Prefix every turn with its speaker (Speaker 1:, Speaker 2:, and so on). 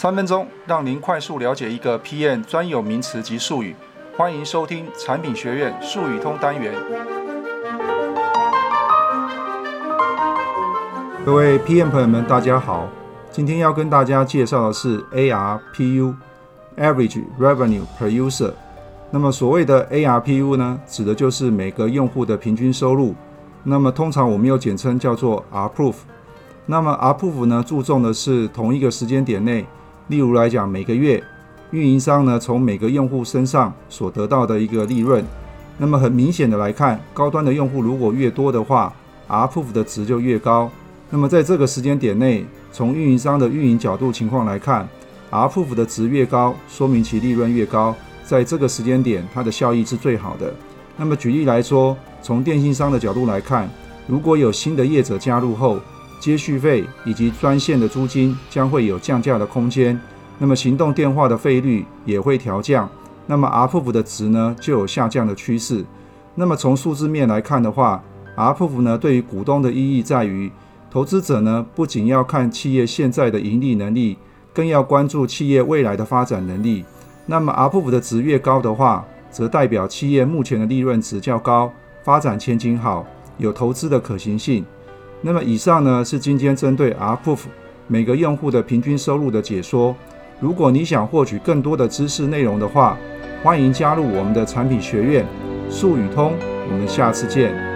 Speaker 1: 三分钟让您快速了解一个 PM 专有名词及术语。欢迎收听产品学院术语通单元。各位 PM 朋友们，大家好。今天要跟大家介绍的是 ARPU（Average Revenue Per User）。那么所谓的 ARPU 呢，指的就是每个用户的平均收入。那么通常我们又简称叫做 ARPU。那么 ARPU 呢，注重的是同一个时间点内，例如来讲每个月，运营商呢从每个用户身上所得到的一个利润。那么很明显的来看，高端的用户如果越多的话，ARPU 的值就越高。那么在这个时间点内，从运营商的运营角度情况来看，ARPU 的值越高，说明其利润越高。在这个时间点，它的效益是最好的。那么举例来说，从电信商的角度来看，如果有新的业者加入后，接续费以及专线的租金将会有降价的空间，那么行动电话的费率也会调降，那么 ARPU 的值呢就有下降的趋势。那么从数字面来看的话，ARPU 呢对于股东的意义在于，投资者呢不仅要看企业现在的盈利能力，更要关注企业未来的发展能力。那么 ARPU 的值越高的话，则代表企业目前的利润值较高，发展前景好，有投资的可行性。那么以上呢是今天针对 rpf 每个用户的平均收入的解说。如果你想获取更多的知识内容的话，欢迎加入我们的产品学院术语通。我们下次见。